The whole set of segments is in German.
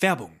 Werbung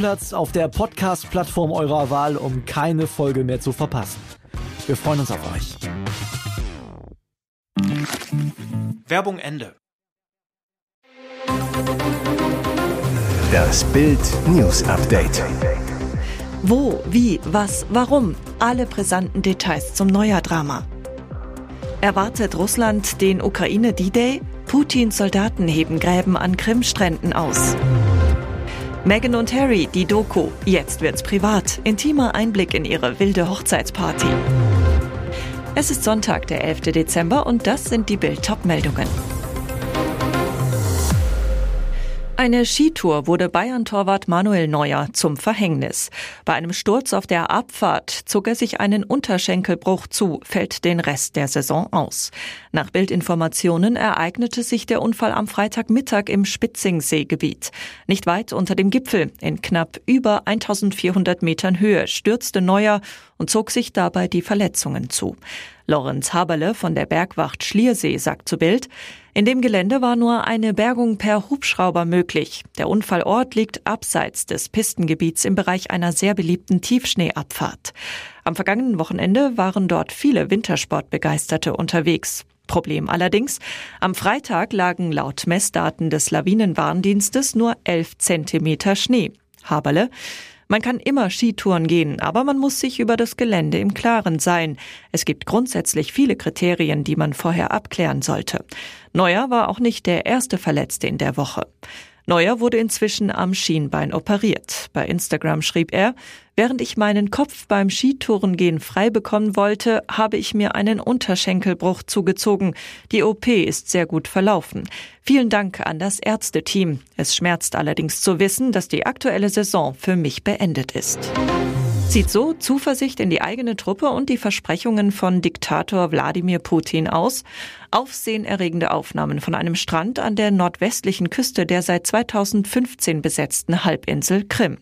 Stammplatz auf der Podcast-Plattform eurer Wahl, um keine Folge mehr zu verpassen. Wir freuen uns auf euch. Werbung Ende. Das Bild News Update. Wo, wie, was, warum? Alle brisanten Details zum Neujahr-Drama. Erwartet Russland den Ukraine-D-Day? Putins Soldaten heben Gräben an Krimstränden aus. Meghan und Harry, die Doku. Jetzt wird's privat. Intimer Einblick in ihre wilde Hochzeitsparty. Es ist Sonntag, der 11. Dezember und das sind die Bild-Top-Meldungen. Eine Skitour wurde Bayern-Torwart Manuel Neuer zum Verhängnis. Bei einem Sturz auf der Abfahrt zog er sich einen Unterschenkelbruch zu, fällt den Rest der Saison aus. Nach Bildinformationen ereignete sich der Unfall am Freitagmittag im Spitzingseegebiet. Nicht weit unter dem Gipfel, in knapp über 1400 Metern Höhe, stürzte Neuer und zog sich dabei die Verletzungen zu. Lorenz Haberle von der Bergwacht Schliersee sagt zu Bild, in dem Gelände war nur eine Bergung per Hubschrauber möglich. Der Unfallort liegt abseits des Pistengebiets im Bereich einer sehr beliebten Tiefschneeabfahrt. Am vergangenen Wochenende waren dort viele Wintersportbegeisterte unterwegs. Problem allerdings, am Freitag lagen laut Messdaten des Lawinenwarndienstes nur 11 Zentimeter Schnee. Haberle, man kann immer Skitouren gehen, aber man muss sich über das Gelände im Klaren sein. Es gibt grundsätzlich viele Kriterien, die man vorher abklären sollte. Neuer war auch nicht der erste Verletzte in der Woche. Neuer wurde inzwischen am Schienbein operiert. Bei Instagram schrieb er, während ich meinen Kopf beim Skitourengehen frei bekommen wollte, habe ich mir einen Unterschenkelbruch zugezogen. Die OP ist sehr gut verlaufen. Vielen Dank an das Ärzteteam. Es schmerzt allerdings zu wissen, dass die aktuelle Saison für mich beendet ist zieht so Zuversicht in die eigene Truppe und die Versprechungen von Diktator Wladimir Putin aus. Aufsehenerregende Aufnahmen von einem Strand an der nordwestlichen Küste der seit 2015 besetzten Halbinsel Krim.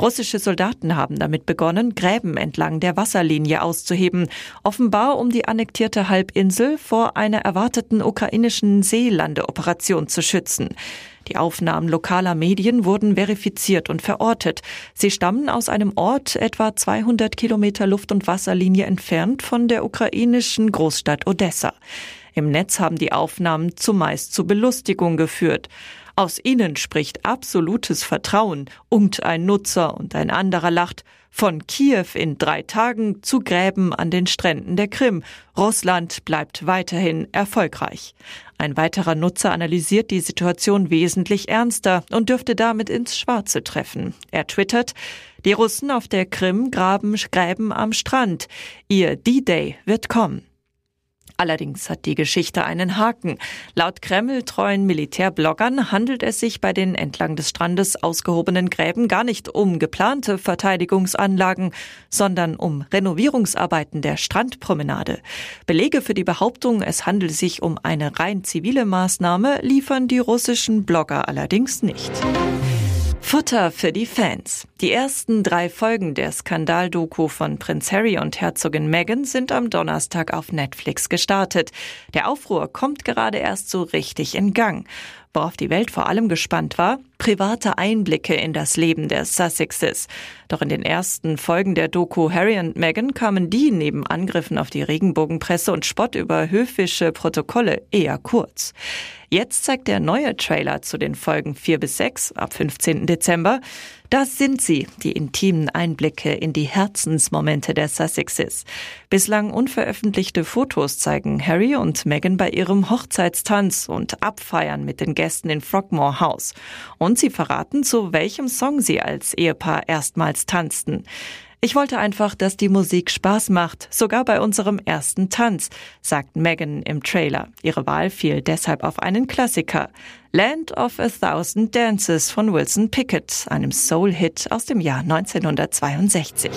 Russische Soldaten haben damit begonnen, Gräben entlang der Wasserlinie auszuheben, offenbar um die annektierte Halbinsel vor einer erwarteten ukrainischen Seelandeoperation zu schützen. Die Aufnahmen lokaler Medien wurden verifiziert und verortet. Sie stammen aus einem Ort etwa 200 Kilometer Luft- und Wasserlinie entfernt von der ukrainischen Großstadt Odessa. Im Netz haben die Aufnahmen zumeist zu Belustigung geführt. Aus ihnen spricht absolutes Vertrauen, ungt ein Nutzer und ein anderer lacht. Von Kiew in drei Tagen zu Gräben an den Stränden der Krim. Russland bleibt weiterhin erfolgreich. Ein weiterer Nutzer analysiert die Situation wesentlich ernster und dürfte damit ins Schwarze treffen. Er twittert, die Russen auf der Krim graben Gräben am Strand. Ihr D-Day wird kommen. Allerdings hat die Geschichte einen Haken. Laut Kreml-treuen Militärbloggern handelt es sich bei den entlang des Strandes ausgehobenen Gräben gar nicht um geplante Verteidigungsanlagen, sondern um Renovierungsarbeiten der Strandpromenade. Belege für die Behauptung, es handelt sich um eine rein zivile Maßnahme, liefern die russischen Blogger allerdings nicht. Futter für die Fans. Die ersten drei Folgen der Skandaldoku von Prinz Harry und Herzogin Meghan sind am Donnerstag auf Netflix gestartet. Der Aufruhr kommt gerade erst so richtig in Gang. Worauf die Welt vor allem gespannt war, private Einblicke in das Leben der Sussexes. Doch in den ersten Folgen der Doku Harry und Meghan kamen die neben Angriffen auf die Regenbogenpresse und Spott über höfische Protokolle eher kurz. Jetzt zeigt der neue Trailer zu den Folgen 4 bis 6 ab 15. Dezember, das sind sie, die intimen Einblicke in die Herzensmomente der Sussexes. Bislang unveröffentlichte Fotos zeigen Harry und Meghan bei ihrem Hochzeitstanz und Abfeiern mit den Gästen in Frogmore House. Und sie verraten, zu welchem Song sie als Ehepaar erstmals tanzten. Ich wollte einfach, dass die Musik Spaß macht, sogar bei unserem ersten Tanz, sagt Megan im Trailer. Ihre Wahl fiel deshalb auf einen Klassiker. Land of a Thousand Dances von Wilson Pickett, einem Soul-Hit aus dem Jahr 1962.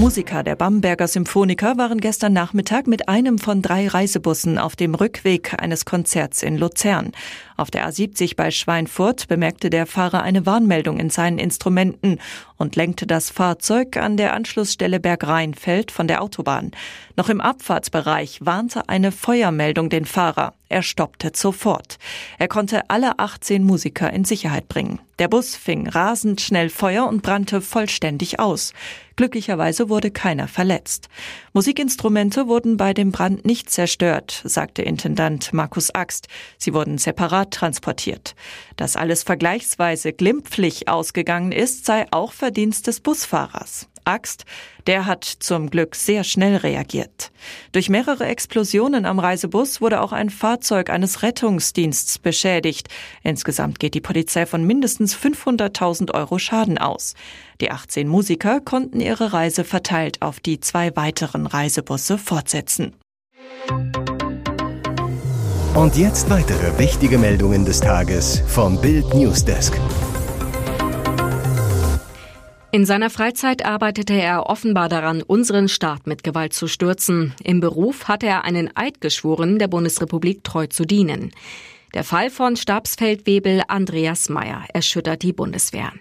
Musiker der Bamberger Symphoniker waren gestern Nachmittag mit einem von drei Reisebussen auf dem Rückweg eines Konzerts in Luzern. Auf der A70 bei Schweinfurt bemerkte der Fahrer eine Warnmeldung in seinen Instrumenten und lenkte das Fahrzeug an der Anschlussstelle Bergrheinfeld von der Autobahn. Noch im Abfahrtsbereich warnte eine Feuermeldung den Fahrer. Er stoppte sofort. Er konnte alle 18 Musiker in Sicherheit bringen. Der Bus fing rasend schnell Feuer und brannte vollständig aus. Glücklicherweise wurde keiner verletzt. Musikinstrumente wurden bei dem Brand nicht zerstört, sagte Intendant Markus Axt. Sie wurden separat transportiert. Dass alles vergleichsweise glimpflich ausgegangen ist, sei auch Verdienst des Busfahrers. Axt, der hat zum Glück sehr schnell reagiert. Durch mehrere Explosionen am Reisebus wurde auch ein Fahrzeug eines Rettungsdienstes beschädigt. Insgesamt geht die Polizei von mindestens 500.000 Euro Schaden aus. Die 18 Musiker konnten ihre Reise verteilt auf die zwei weiteren Reisebusse fortsetzen. Und jetzt weitere wichtige Meldungen des Tages vom Bild Newsdesk. In seiner Freizeit arbeitete er offenbar daran, unseren Staat mit Gewalt zu stürzen. Im Beruf hatte er einen Eid geschworen, der Bundesrepublik treu zu dienen. Der Fall von Stabsfeldwebel Andreas Meyer erschüttert die Bundeswehr.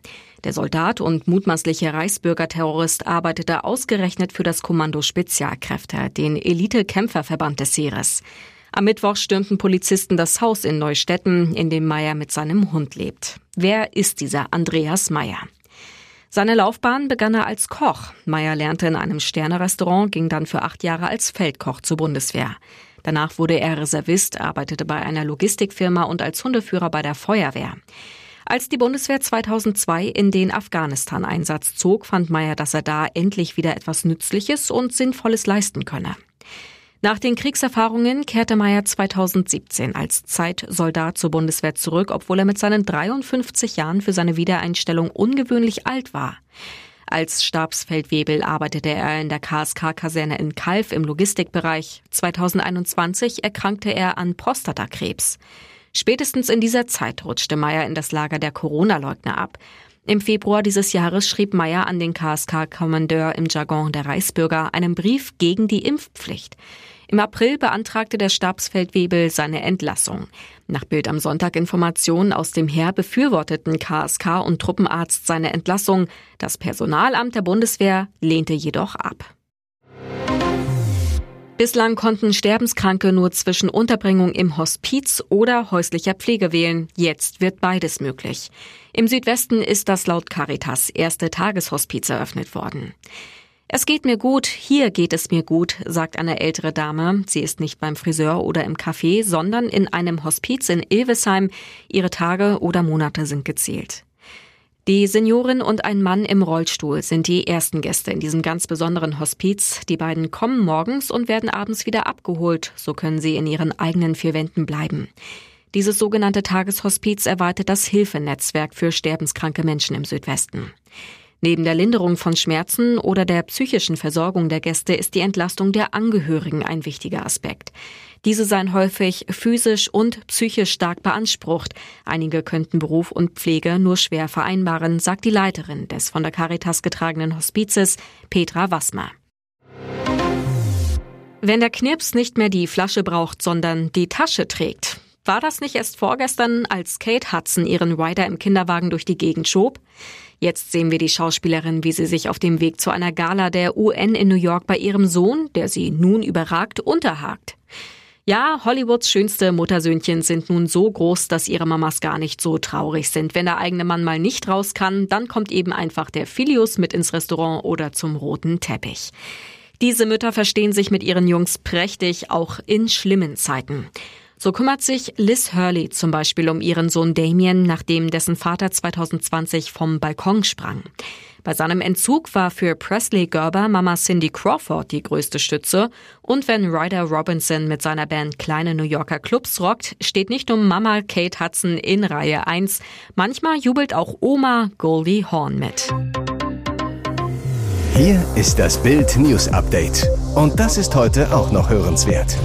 Der Soldat und mutmaßliche Reichsbürgerterrorist arbeitete ausgerechnet für das Kommando Spezialkräfte, den Elite-Kämpferverband des Heeres. Am Mittwoch stürmten Polizisten das Haus in Neustetten, in dem Meyer mit seinem Hund lebt. Wer ist dieser Andreas Meyer? Seine Laufbahn begann er als Koch. Meyer lernte in einem Sternerestaurant, ging dann für acht Jahre als Feldkoch zur Bundeswehr. Danach wurde er Reservist, arbeitete bei einer Logistikfirma und als Hundeführer bei der Feuerwehr. Als die Bundeswehr 2002 in den Afghanistan-Einsatz zog, fand Meyer, dass er da endlich wieder etwas Nützliches und Sinnvolles leisten könne. Nach den Kriegserfahrungen kehrte Meyer 2017 als Zeitsoldat zur Bundeswehr zurück, obwohl er mit seinen 53 Jahren für seine Wiedereinstellung ungewöhnlich alt war. Als Stabsfeldwebel arbeitete er in der KSK-Kaserne in Kalf im Logistikbereich. 2021 erkrankte er an Prostatakrebs. Spätestens in dieser Zeit rutschte Meyer in das Lager der Corona-Leugner ab. Im Februar dieses Jahres schrieb Meyer an den KSK-Kommandeur im Jargon der Reichsbürger einen Brief gegen die Impfpflicht. Im April beantragte der Stabsfeldwebel seine Entlassung. Nach Bild am Sonntag Informationen aus dem Heer befürworteten KSK und Truppenarzt seine Entlassung. Das Personalamt der Bundeswehr lehnte jedoch ab. Bislang konnten Sterbenskranke nur zwischen Unterbringung im Hospiz oder häuslicher Pflege wählen. Jetzt wird beides möglich. Im Südwesten ist das laut Caritas erste Tageshospiz eröffnet worden. Es geht mir gut, hier geht es mir gut, sagt eine ältere Dame. Sie ist nicht beim Friseur oder im Café, sondern in einem Hospiz in Ilvesheim. Ihre Tage oder Monate sind gezählt. Die Seniorin und ein Mann im Rollstuhl sind die ersten Gäste in diesem ganz besonderen Hospiz. Die beiden kommen morgens und werden abends wieder abgeholt. So können sie in ihren eigenen vier Wänden bleiben. Dieses sogenannte Tageshospiz erweitert das Hilfenetzwerk für sterbenskranke Menschen im Südwesten. Neben der Linderung von Schmerzen oder der psychischen Versorgung der Gäste ist die Entlastung der Angehörigen ein wichtiger Aspekt. Diese seien häufig physisch und psychisch stark beansprucht. Einige könnten Beruf und Pflege nur schwer vereinbaren, sagt die Leiterin des von der Caritas getragenen Hospizes, Petra Wassmer. Wenn der Knirps nicht mehr die Flasche braucht, sondern die Tasche trägt, war das nicht erst vorgestern, als Kate Hudson ihren Rider im Kinderwagen durch die Gegend schob? Jetzt sehen wir die Schauspielerin, wie sie sich auf dem Weg zu einer Gala der UN in New York bei ihrem Sohn, der sie nun überragt, unterhakt. Ja, Hollywoods schönste Muttersöhnchen sind nun so groß, dass ihre Mamas gar nicht so traurig sind. Wenn der eigene Mann mal nicht raus kann, dann kommt eben einfach der Filius mit ins Restaurant oder zum roten Teppich. Diese Mütter verstehen sich mit ihren Jungs prächtig, auch in schlimmen Zeiten. So kümmert sich Liz Hurley zum Beispiel um ihren Sohn Damien, nachdem dessen Vater 2020 vom Balkon sprang. Bei seinem Entzug war für Presley Gerber Mama Cindy Crawford die größte Stütze. Und wenn Ryder Robinson mit seiner Band kleine New Yorker Clubs rockt, steht nicht nur Mama Kate Hudson in Reihe 1. Manchmal jubelt auch Oma Goldie Horn mit. Hier ist das Bild News Update. Und das ist heute auch noch hörenswert.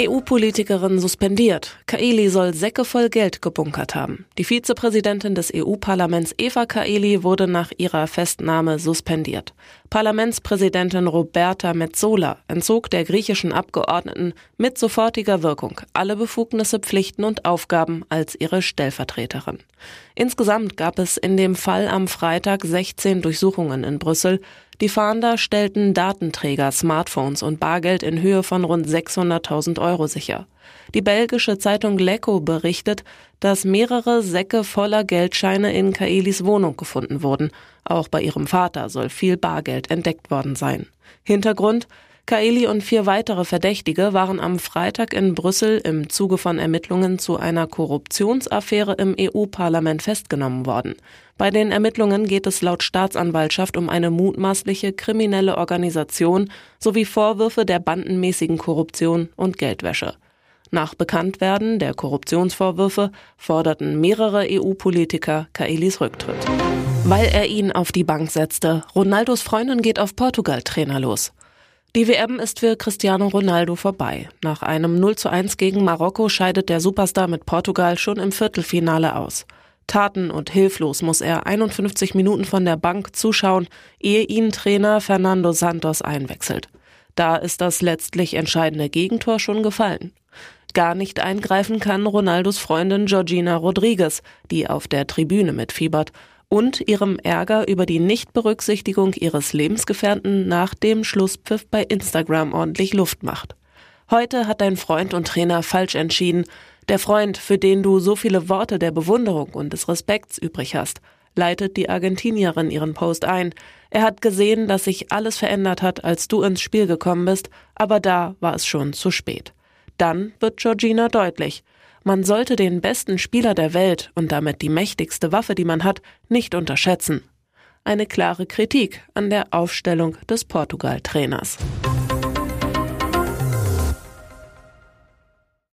EU-Politikerin suspendiert. Kaeli soll Säcke voll Geld gebunkert haben. Die Vizepräsidentin des EU-Parlaments Eva Kaeli wurde nach ihrer Festnahme suspendiert. Parlamentspräsidentin Roberta Metsola entzog der griechischen Abgeordneten mit sofortiger Wirkung alle Befugnisse, Pflichten und Aufgaben als ihre Stellvertreterin. Insgesamt gab es in dem Fall am Freitag 16 Durchsuchungen in Brüssel. Die Fahnder stellten Datenträger, Smartphones und Bargeld in Höhe von rund 600.000 Euro sicher. Die belgische Zeitung Lecco berichtet, dass mehrere Säcke voller Geldscheine in Kaelis Wohnung gefunden wurden. Auch bei ihrem Vater soll viel Bargeld entdeckt worden sein. Hintergrund Kaeli und vier weitere Verdächtige waren am Freitag in Brüssel im Zuge von Ermittlungen zu einer Korruptionsaffäre im EU-Parlament festgenommen worden. Bei den Ermittlungen geht es laut Staatsanwaltschaft um eine mutmaßliche kriminelle Organisation sowie Vorwürfe der bandenmäßigen Korruption und Geldwäsche. Nach Bekanntwerden der Korruptionsvorwürfe forderten mehrere EU-Politiker Kaelis Rücktritt. Weil er ihn auf die Bank setzte, Ronaldos Freundin geht auf Portugal-Trainer los. Die WM ist für Cristiano Ronaldo vorbei. Nach einem 0 zu 1 gegen Marokko scheidet der Superstar mit Portugal schon im Viertelfinale aus. Taten und hilflos muss er 51 Minuten von der Bank zuschauen, ehe ihn Trainer Fernando Santos einwechselt. Da ist das letztlich entscheidende Gegentor schon gefallen. Gar nicht eingreifen kann Ronaldos Freundin Georgina Rodriguez, die auf der Tribüne mitfiebert und ihrem Ärger über die Nichtberücksichtigung ihres Lebensgefährten nach dem Schlusspfiff bei Instagram ordentlich Luft macht. Heute hat dein Freund und Trainer falsch entschieden. Der Freund, für den du so viele Worte der Bewunderung und des Respekts übrig hast, leitet die Argentinierin ihren Post ein. Er hat gesehen, dass sich alles verändert hat, als du ins Spiel gekommen bist, aber da war es schon zu spät. Dann wird Georgina deutlich. Man sollte den besten Spieler der Welt und damit die mächtigste Waffe, die man hat, nicht unterschätzen. Eine klare Kritik an der Aufstellung des Portugal-Trainers.